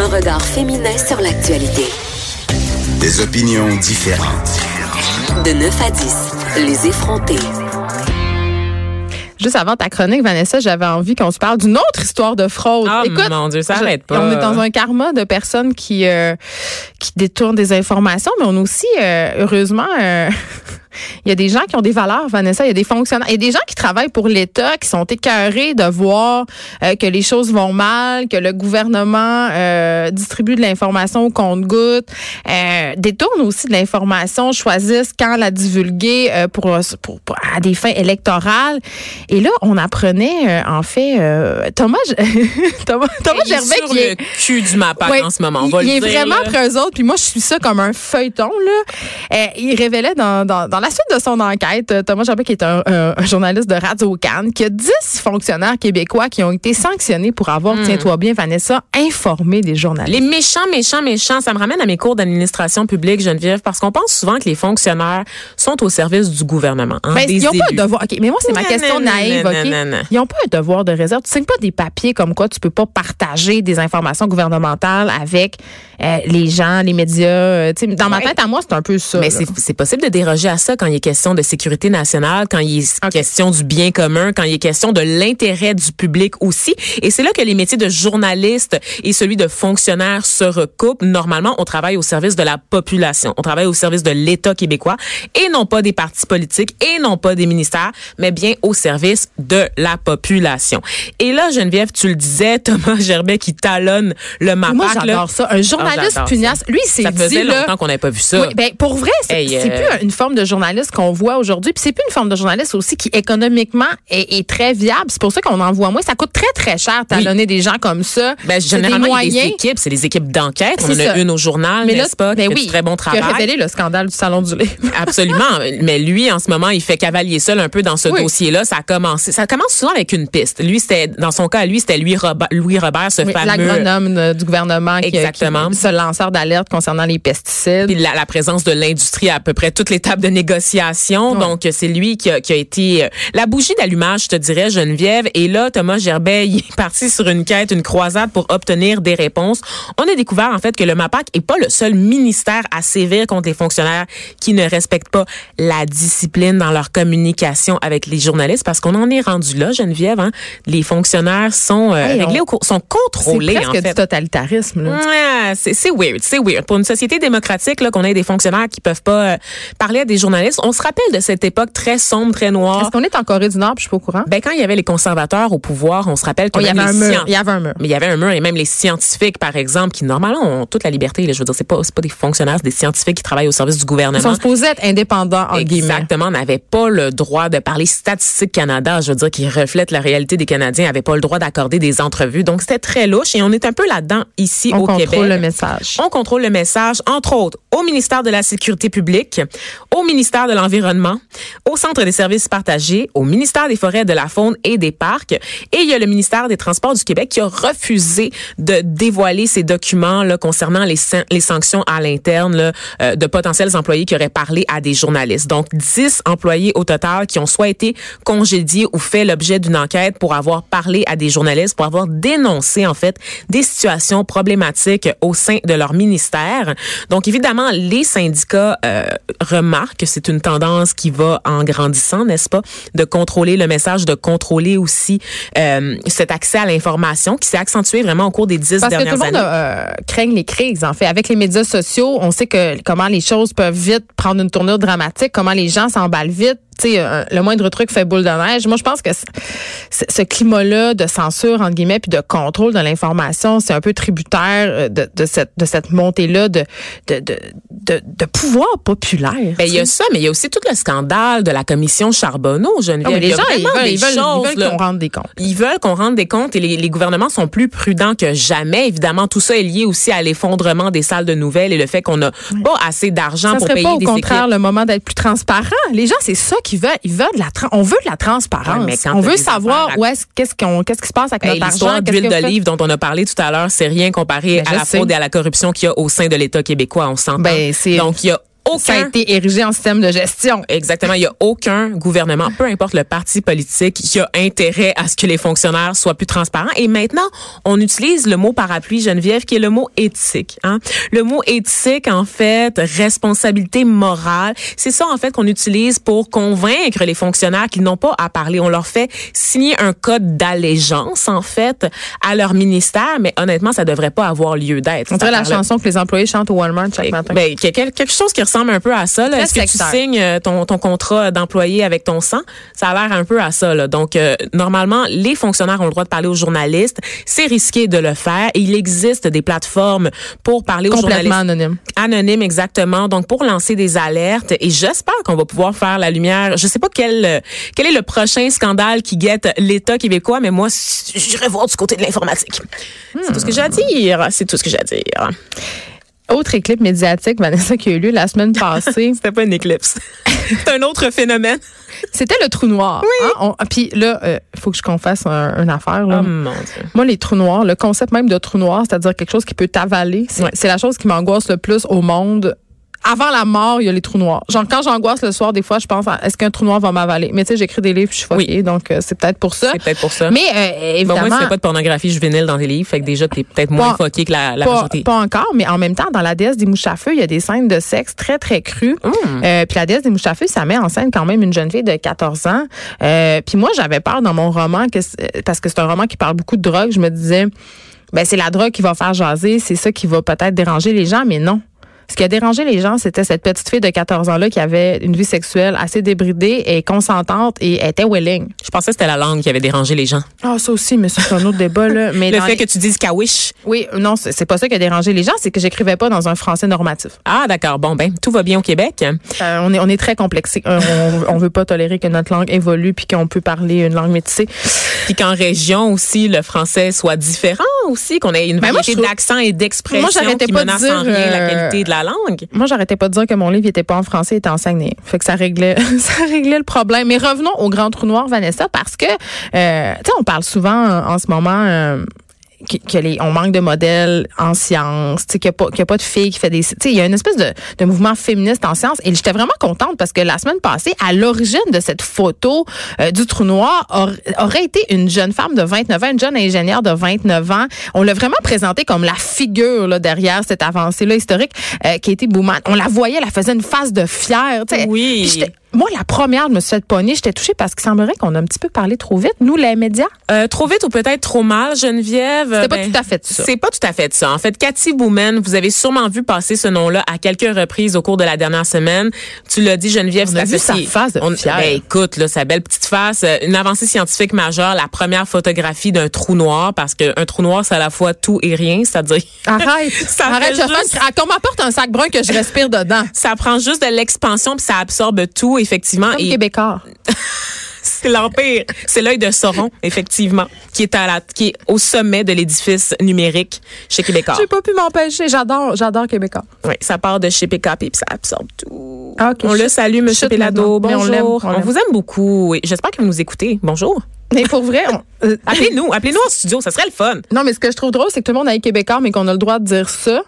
Un regard féminin sur l'actualité. Des opinions différentes. De 9 à 10, les effrontés. Juste avant ta chronique, Vanessa, j'avais envie qu'on se parle d'une autre histoire de fraude. Oh mon Dieu, ça arrête pas. On est dans un karma de personnes qui euh, qui détournent des informations, mais on a aussi, euh, heureusement, euh, il y a des gens qui ont des valeurs, Vanessa. Il y a des fonctionnaires. Il y a des gens qui travaillent pour l'État, qui sont écœurés de voir euh, que les choses vont mal, que le gouvernement euh, distribue de l'information au compte-goutte, euh, détourne aussi de l'information, choisissent quand la divulguer euh, pour, pour, pour, à des fins électorales. Et là, on apprenait, en fait, Thomas, Thomas, Thomas Gervais sur qui le est cul du MAPAC Ouais, en ce moment. On il, va il le est dire, vraiment là. après eux autres. Puis moi, je suis ça comme un feuilleton. Là. Il révélait dans, dans, dans la suite de son enquête, euh, Thomas Jabé, qui est un, un- un journaliste de Radio Cannes, qu'il y a 10 fonctionnaires québécois qui ont été sanctionnés pour avoir, tiens-toi bien, Vanessa, informé des journalistes. Les méchants, méchants, méchants, ça me ramène à mes cours d'administration publique, Geneviève, parce qu'on pense souvent que les fonctionnaires sont au service du gouvernement. hein, Ben, ils n'ont pas un devoir. Mais moi, c'est ma question naïve. Ils n'ont pas un devoir de réserve. Tu signes pas des papiers comme quoi tu peux pas partager des informations gouvernementales avec euh, les gens, les médias. euh, dans ma tête, à moi, c'est un peu ça. Mais c'est possible de déroger à ça quand il est question de sécurité nationale, quand il est question du bien commun, quand il est question de l'intérêt du public aussi. Et c'est là que les métiers de journaliste et celui de fonctionnaire se recoupent. Normalement, on travaille au service de la population. On travaille au service de l'État québécois et non pas des partis politiques et non pas des ministères, mais bien au service de la population. Et là, Geneviève, tu le disais, Thomas Gerbet qui talonne le MAPAC. Moi, j'adore ça. Un journaliste j'adore pugnace, lui, c'est Ça dit, faisait là, longtemps qu'on n'avait pas vu ça. Oui, ben pour vrai, c'est Hey, euh, plus une forme de journaliste qu'on voit aujourd'hui, puis c'est plus une forme de journaliste aussi qui économiquement est, est très viable. C'est pour ça qu'on en voit moins. Ça coûte très très cher talonner des gens comme ça. Ben, des généralement, il y a des moyens. équipes, c'est des équipes d'enquête. On en a une au journal, Mais là, n'est-ce pas, qui ben oui, très bon qui a travail. révélé le scandale du salon du livre. Absolument. Mais lui, en ce moment, il fait cavalier seul un peu dans ce Oui. dossier-là. Ça a commencé, ça commence souvent avec une piste. Lui, c'était, dans son cas, lui, c'était Louis Robert, Louis Robert, ce Oui, fameux. L'agronome du gouvernement qui, Exactement. qui ce lanceur d'alerte concernant les pesticides. Puis la, la présence de l'industrie à, à peu près toutes les tables de négociation. Ouais. Donc, c'est lui qui a, qui a été euh, la bougie d'allumage, je te dirais, Geneviève. Et là, Thomas Gerbet, il est parti sur une quête, une croisade pour obtenir des réponses. On a découvert, en fait, que le MAPAC est pas le seul ministère à sévir contre les fonctionnaires qui ne respectent pas la discipline dans leur communication avec les journalistes, parce qu'on en est rendu là, Geneviève. Hein? Les fonctionnaires sont euh, Hey, on- réglés, au cours- sont C'est contrôlés, presque en du fait. totalitarisme. Là. Ouais, c'est c'est weird, c'est weird. Pour une société démocratique, là, qu'on ait des fonctionnaires qui peuvent pas euh, parler à des journalistes, on se rappelle de cette époque très sombre, très noire. Est-ce qu'on est en Corée du Nord puis je suis pas au courant? Ben quand il y avait les conservateurs au pouvoir, on se rappelle Oh, il y avait un mur. Il y avait un mur. mais il y avait un mur et même les scientifiques, par exemple, qui normalement ont toute la liberté. Là, je veux dire, c'est pas pas des fonctionnaires, c'est des scientifiques qui travaillent au service du Ils gouvernement. sont supposés être indépendants, en guillemets. Exactement, n'avaient pas le droit de parler Statistique Canada, je veux dire, qui reflète la réalité des Canadiens, n'avaient pas le droit d'accorder des entrevues. Donc, c'était très louche et on est un peu là-dedans ici On au contrôle Québec. le message. On contrôle le message, entre autres, au ministère de la Sécurité publique, au ministère de l'Environnement, au Centre des services partagés, au ministère des Forêts, de la Faune et des Parcs. Et il y a le ministère des Transports du Québec qui a refusé de dévoiler ces documents là, concernant les, san- les sanctions à l'interne euh, de potentiels employés qui auraient parlé à des journalistes. Donc, 10 employés au total qui ont soit été congédiés ou fait l'objet d'une enquête pour avoir parlé à des journalistes, pour avoir dénoncé, en fait, des situations problématiques au sein de leur ministère. Donc, évidemment, les syndicats euh, remarquent que c'est une tendance qui va en grandissant, n'est-ce pas, de contrôler le message, de contrôler aussi euh, cet accès à l'information qui s'est accentué vraiment au cours des dix Parce que tout dernières le monde années. euh, craint les crises, en fait. Avec les médias sociaux, on sait que comment les choses peuvent vite prendre une tournure dramatique, comment les gens s'emballent vite. Tu sais, un- le moindre truc fait boule de neige. Moi, je pense que ce climat-là de censure, entre guillemets, puis de contrôle de l'information, c'est un peu tributaire euh, de, de cette, de cette montée-là de, de, de, de, de pouvoir populaire. Ben, il y a ça, mais il y a aussi tout le scandale de la commission Charbonneau, Geneviève. Y les gens, ils veulent, des ils veulent, qu'on rende des comptes. Ils veulent qu'on rende des comptes et les, les gouvernements sont plus prudents que jamais. Évidemment, tout ça est lié aussi à l'effondrement des salles de nouvelles et le fait qu'on n'a pas assez d'argent Ça pour serait payer pas au des contraire le moment d'être plus transparent. Les gens, c'est ça qu'ils veulent. Ils veulent de la, on veut de la transparence. Ouais, on veut savoir où est-ce, qu'est-ce qu'on, qu'est-ce qui se passe avec Hey, notre argent. D'huile d'olive dont on a parlé tout à l'heure, c'est rien comparé Ben, à la sais. fraude et à la corruption qu'il y a au sein de l'État québécois, on s'entend. Ben, c'est- Donc, il y a Ça a aucun été érigé en système de gestion. Exactement. Il y a aucun gouvernement, peu importe le parti politique, qui a intérêt à ce que les fonctionnaires soient plus transparents. Et maintenant, on utilise le mot parapluie, Geneviève, qui est le mot éthique. Hein? Le mot éthique, en fait, responsabilité morale, c'est ça, en fait, qu'on utilise pour convaincre les fonctionnaires qu'ils n'ont pas à parler. On leur fait signer un code d'allégeance, en fait, à leur ministère, mais honnêtement, ça devrait pas avoir lieu d'être. On dirait la chanson que les employés chantent au Walmart chaque matin. Ben, que- quel- quelque chose qui ressemble un peu à ça. Est-ce que tu signes euh, ton, ton contrat d'employé avec ton sang? Ça a l'air un peu à ça. Là. Donc, euh, normalement, les fonctionnaires ont le droit de parler aux journalistes. C'est risqué de le faire. Il existe des plateformes pour parler aux Complètement journalistes. anonyme. Anonyme, exactement. Donc, pour lancer des alertes. Et j'espère qu'on va pouvoir faire la lumière. Je sais pas quel, euh, quel est le prochain scandale qui guette l'État québécois, mais moi, j'irai voir du côté de l'informatique. C'est tout ce que j'ai à dire. C'est tout ce que j'ai à dire. Autre éclipse médiatique, Vanessa, qui a eu lieu la semaine passée, C'était pas une éclipse. C'est un autre phénomène. c'était le trou noir. Oui. Puis là, il faut que je confesse un- une affaire. Là. Oh mon Dieu. Moi, les trous noirs, le concept même de trou noir, c'est-à-dire quelque chose qui peut t'avaler, c'est la chose qui m'angoisse le plus au monde. Avant la mort, il y a les trous noirs. Genre, quand j'angoisse le soir, des fois, je pense, est-ce qu'un trou noir va m'avaler? Mais tu sais, j'écris des livres, puis je suis fuckée, donc euh, c'est peut-être pour ça. C'est peut-être pour ça. Mais euh, Bon, évidemment, moi, tu fais pas de pornographie juvénile dans tes livres, fait que déjà, t'es peut-être moins Pas- foqué que la, la pas, majorité. pas encore, mais en même temps, dans la déesse des mouches à feu, il y a des scènes de sexe très, très crues. Hum. Euh, puis la déesse des mouches à feu, ça met en scène quand même une jeune fille de 14 ans. Euh, puis moi, j'avais peur dans mon roman, que, c'est- parce que c'est un roman qui parle beaucoup de drogue. Je me disais, ben c'est la drogue qui va faire jaser, c'est ça qui va peut-être déranger les gens, mais non. Ce qui a dérangé les gens, c'était cette petite fille de 14 ans-là qui avait une vie sexuelle assez débridée et consentante et était willing. Je pensais que c'était la langue qui avait dérangé les gens. Ah, ça aussi, mais c'est un autre débat, là. Mais Le fait les- que tu dises kawish. Oui, non, c'est pas ça qui a dérangé les gens, c'est que j'écrivais pas dans un français normatif. Ah, d'accord. Bon, ben, tout va bien au Québec. Euh, on est on est très complexé. Euh, on, on veut pas tolérer que notre langue évolue puis qu'on peut parler une langue métissée. Puis qu'en région aussi, le français soit différent aussi, qu'on ait une Ben, variété d'accent et d'expression Moi, j'arrêtais qui pas de menace dire, en rien la euh, qualité de la langue. Moi, j'arrêtais pas de dire que mon livre était pas en français, il était en saguenay. Fait que ça réglait ça réglait le problème. Mais revenons au grand trou noir Vanessa parce que euh, tu sais on parle souvent euh, en ce moment euh, que, que les, on manque de modèles en sciences, tu sais, qu'il n'y a, pas- qu'il y a pas de filles qui fait des... Tu sais, il y a une espèce de, de mouvement féministe en sciences. Et j'étais vraiment contente parce que la semaine passée, à l'origine de cette photo euh, du trou noir, aur- aurait été une jeune femme de 29 ans, une jeune ingénieure de 29 ans. On l'a vraiment présentée comme la figure là, derrière cette avancée-là historique euh, qui a été Bowman. On la voyait, elle faisait une face de fière. tu sais. Oui. Moi, la première, je me suis fait pogner. J'étais touchée parce qu'il semblerait qu'on a un petit peu parlé trop vite, nous, les médias? Euh, trop vite ou peut-être trop mal, Geneviève? Pas Ben, tout à fait ça. C'est pas tout à fait ça. En fait, Cathy Boumen, vous avez sûrement vu passer ce nom-là à quelques reprises au cours de la dernière semaine. Tu l'as dit, Geneviève, On c'est a vu sa face de On-. Ben, écoute, là, sa belle petite face, euh, une avancée scientifique majeure, la première photographie d'un trou noir, parce qu'un trou noir, c'est à la fois tout et rien, c'est-à-dire... Arrête. Ça Arrête, je juste- qu'on m'apporte un sac brun que je respire dedans. Ça prend juste de l'expansion puis ça absorbe tout, effectivement. Comme Et Québécois. c'est l'empire. C'est l'œil de Sauron, effectivement, qui est à la, qui est au sommet de l'édifice numérique chez Québécois. J'ai pas pu m'empêcher. J'adore, j'adore Québécois. Oui, ça part de chez PKP puis ça absorbe tout. Ah, on le salue, Monsieur Pelado. maintenant. Mais on Bonjour. On, vous aime beaucoup. et J'espère que vous nous écoutez. Bonjour. Mais pour vrai, on- euh, Appelez-nous. Appelez-nous en studio. Ça serait le fun. non, mais ce que je trouve drôle, c'est que tout le monde a Québécois, mais qu'on a le droit de dire ça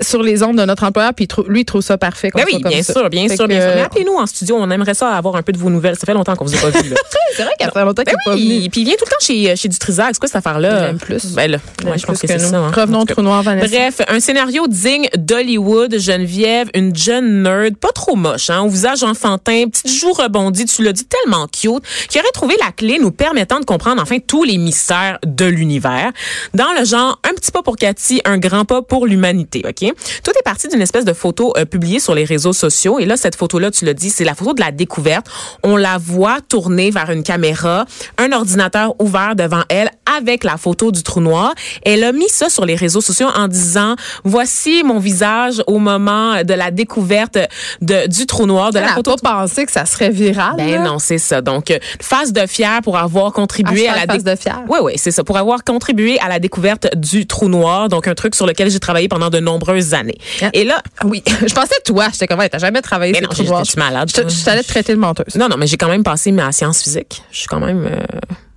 sur les ondes de notre employeur, puis lui, il trouve ça parfait. Ben oui, bien sûr, bien Fait sûr, bien sûr. Mais euh, appelez-nous en studio. On aimerait ça avoir un peu de vos nouvelles. Ça fait longtemps qu'on vous a pas vu. C'est vrai qu'il y a très longtemps Ben qu'il n'est pas venu. puis il vient tout le temps chez, chez Dutrisac. C'est quoi cette affaire-là? Il aime plus. Ben là, je pense que c'est ça. hein. Revenons En au tout trou noir, Vanessa. Bref, un scénario digne d'Hollywood, Geneviève, une jeune nerd, pas trop moche, hein, au visage enfantin, petite joue rebondie, tu l'as dit, tellement cute, qui aurait trouvé la clé nous permettant de comprendre enfin tous les mystères de l'univers. Dans le genre, un petit pas pour Cathy, un grand pas pour l'humanité, OK? Tout est parti d'une espèce de photo euh, publiée sur les réseaux sociaux. Et là, cette photo-là, tu l'as dit, c'est la photo de la découverte. On la voit tourner vers une caméra, un ordinateur ouvert devant elle avec la photo du trou noir. Elle a mis ça sur les réseaux sociaux en disant, voici mon visage au moment de la découverte de, du trou noir, de Elle la n'a photo. pas pensé que ça serait viral. Ben là. non, c'est ça. Donc, euh, face de fier pour avoir contribué à Hashtag la face de fier. Oui, oui, c'est ça. Pour avoir contribué à la découverte du trou noir, donc un truc sur lequel j'ai travaillé pendant de nombreuses années. Ah. Et là, Oui, je pensais toi. J'étais comme, t'as jamais travaillé Mais sur non, j'étais malade, Je, je t'allais te traiter de menteuse. non, non, mais j'ai quand même passé ma science physique. Je suis quand même euh,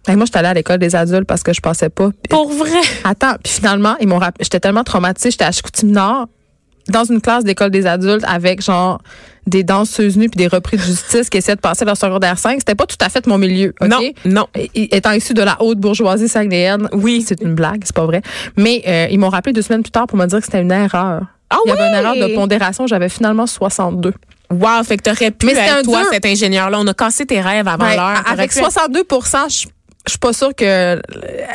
Hey, moi, j'étais allée à l'école des adultes parce que je pensais pas. Pour vrai? Attends, puis finalement, ils m'ont rapp- j'étais tellement traumatisée, j'étais à Chicoutimi-Nord dans une classe d'école des adultes avec genre des danseuses nues puis des repris de justice qui essayaient de passer leur secondaire 5. C'était pas tout à fait mon milieu? Non, non. Et- Étant issu de la haute bourgeoisie saguenayenne, oui, c'est une blague, c'est pas vrai. Mais euh, ils m'ont rappelé deux semaines plus tard pour me dire que c'était une erreur. Ah Il y avait une erreur de pondération, j'avais finalement 62. Wow, fait que t'aurais pu Mais être un toi, dur- cet ingénieur-là. On a cassé tes rêves avant l'heure. Avec pu- 62% je je suis pas sûre que euh,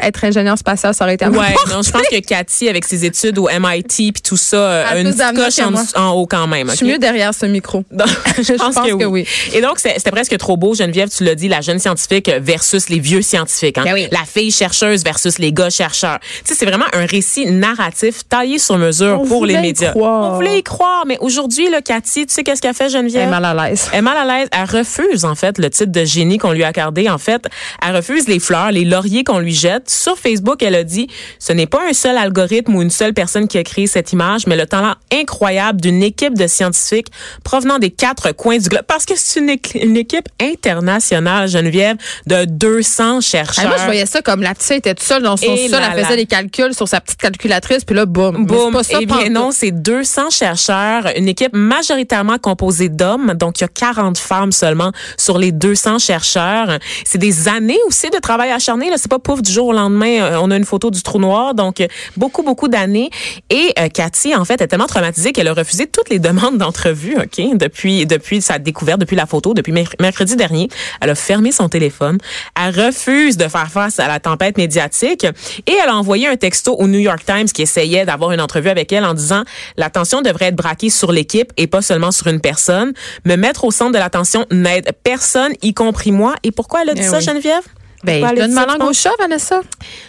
être ingénieur spatial, ça aurait été à Ouais, non, je pense que Cathy, avec ses études au MIT puis tout ça, euh, Elle a une petite s'amener coche en, haut quand même. Je suis mieux derrière ce micro. Donc, je pense, pense que, que oui. oui. Et donc, c'est- c'était presque trop beau, Geneviève, tu l'as dit, la jeune scientifique versus les vieux scientifiques. Hein? Ben oui. La fille chercheuse versus les gars chercheurs. Tu sais, c'est vraiment un récit narratif taillé sur mesure On pour les voulait y médias. croire. On voulait y croire, mais aujourd'hui, Cathy, tu sais qu'est-ce qu'elle fait, Elle Geneviève? est mal à l'aise. Elle est mal à l'aise. Elle refuse, en fait, le titre de génie qu'on lui a accordé. En fait, elle refuse les fleurs, les lauriers qu'on lui jette. Sur Facebook, elle a dit, ce n'est pas un seul algorithme ou une seule personne qui a créé cette image, mais le talent incroyable d'une équipe de scientifiques provenant des quatre coins du globe. Parce que c'est une, une équipe internationale, Geneviève, de 200 Ah, chercheurs. moi, je voyais ça comme la petite était toute seule dans son sol, elle faisait des calculs sur sa petite calculatrice, puis là, boum. Boum. pas ça, eh bien non, c'est 200 chercheurs, une équipe majoritairement composée d'hommes, donc il y a 40 femmes seulement sur les 200 chercheurs. C'est des années aussi de travail acharné, là, c'est pas pouf du jour au lendemain, euh, on a une photo du trou noir, donc euh, beaucoup beaucoup d'années et euh, Cathy en fait est tellement traumatisée qu'elle a refusé toutes les demandes d'entrevue, OK, depuis depuis sa découverte, depuis la photo, depuis merc- mercredi dernier, elle a fermé son téléphone, elle refuse de faire face à la tempête médiatique et elle a envoyé un texto au New York Times qui essayait d'avoir une entrevue avec elle en disant l'attention devrait être braquée sur l'équipe et pas seulement sur une personne. Me mettre au centre de l'attention n'aide personne, y compris moi. Et pourquoi elle a dit Eh ça, oui. Geneviève? Ben, je donne ma langue au chat, Vanessa.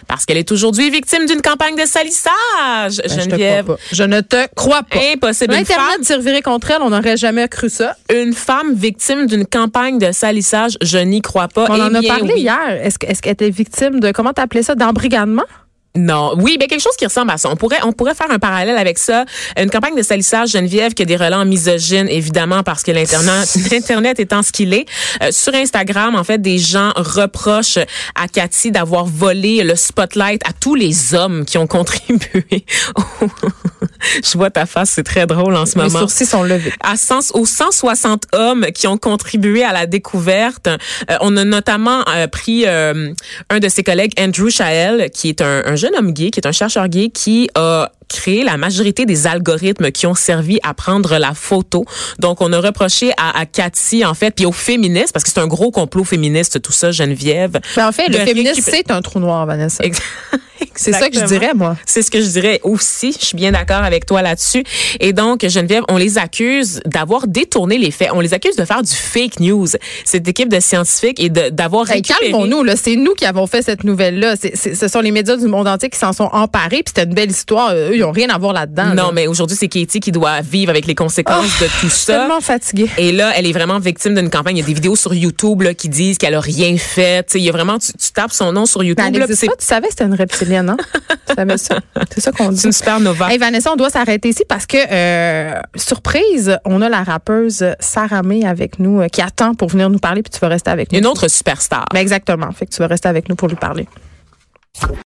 Parce qu'elle est aujourd'hui victime d'une campagne de salissage, Ben, je te Geneviève. crois pas. Je ne te crois pas. Impossible. L'Internet s'est reviré contre elle, on n'aurait jamais cru ça. une femme victime d'une campagne de salissage, je n'y crois pas. On Eh en a parlé oui. hier. Est-ce est-ce qu'elle était victime de, comment t'appelais ça, d'embrigadement? Non, oui, mais quelque chose qui ressemble à ça. On pourrait, on pourrait faire un parallèle avec ça. Une campagne de salissage Geneviève qui a des relents misogynes, évidemment, parce que l'internet, l'internet étant ce qu'il est. Euh, sur Instagram, en fait, des gens reprochent à Cathy d'avoir volé le spotlight à tous les hommes qui ont contribué. Je vois ta face, c'est très drôle en ce Mes moment sourcils sont levés. à 100 aux 160 hommes qui ont contribué à la découverte. Euh, on a notamment euh, pris euh, un de ses collègues, Andrew Chael, qui est un, un jeune homme gay, qui est un chercheur gay, qui a créé la majorité des algorithmes qui ont servi à prendre la photo. Donc, on a reproché à, à Cathy, en fait, puis aux féministes, parce que c'est un gros complot féministe, tout ça, Geneviève. Ben, en fait, le récupérer- c'est un trou noir, Vanessa. C'est ça que je dirais, moi. C'est ce que je dirais aussi. Je suis bien d'accord avec toi là-dessus. Et donc, Geneviève, on les accuse d'avoir détourné les faits. On les accuse de faire du fake news. Cette équipe de scientifiques et d'avoir Hey, récupéré... calmons-nous, là. C'est nous qui avons fait cette nouvelle-là. Ce sont les médias du monde entier qui s'en sont emparés, puis c'était une belle histoire. Eux, ils n'ont rien à voir là-dedans. Non, là. mais aujourd'hui, c'est Katie qui doit vivre avec les conséquences de tout Je suis ça. tellement fatiguée. Et là, elle est vraiment victime d'une campagne. Il y a des vidéos sur YouTube là, qui disent qu'elle a rien fait. Il y a vraiment, tu, tu tapes son nom sur YouTube. Ben, elle là, pas. Tu savais que c'était une reptilienne, hein? tu savais ça? C'est ça qu'on dit. c'est une supernova. Hey Vanessa, on doit s'arrêter ici parce que, euh, surprise, on a la rappeuse Sarah May avec nous euh, qui attend pour venir nous parler, puis tu vas rester avec nous. Une autre superstar. Ben, exactement. Fait que tu vas rester avec nous pour lui parler.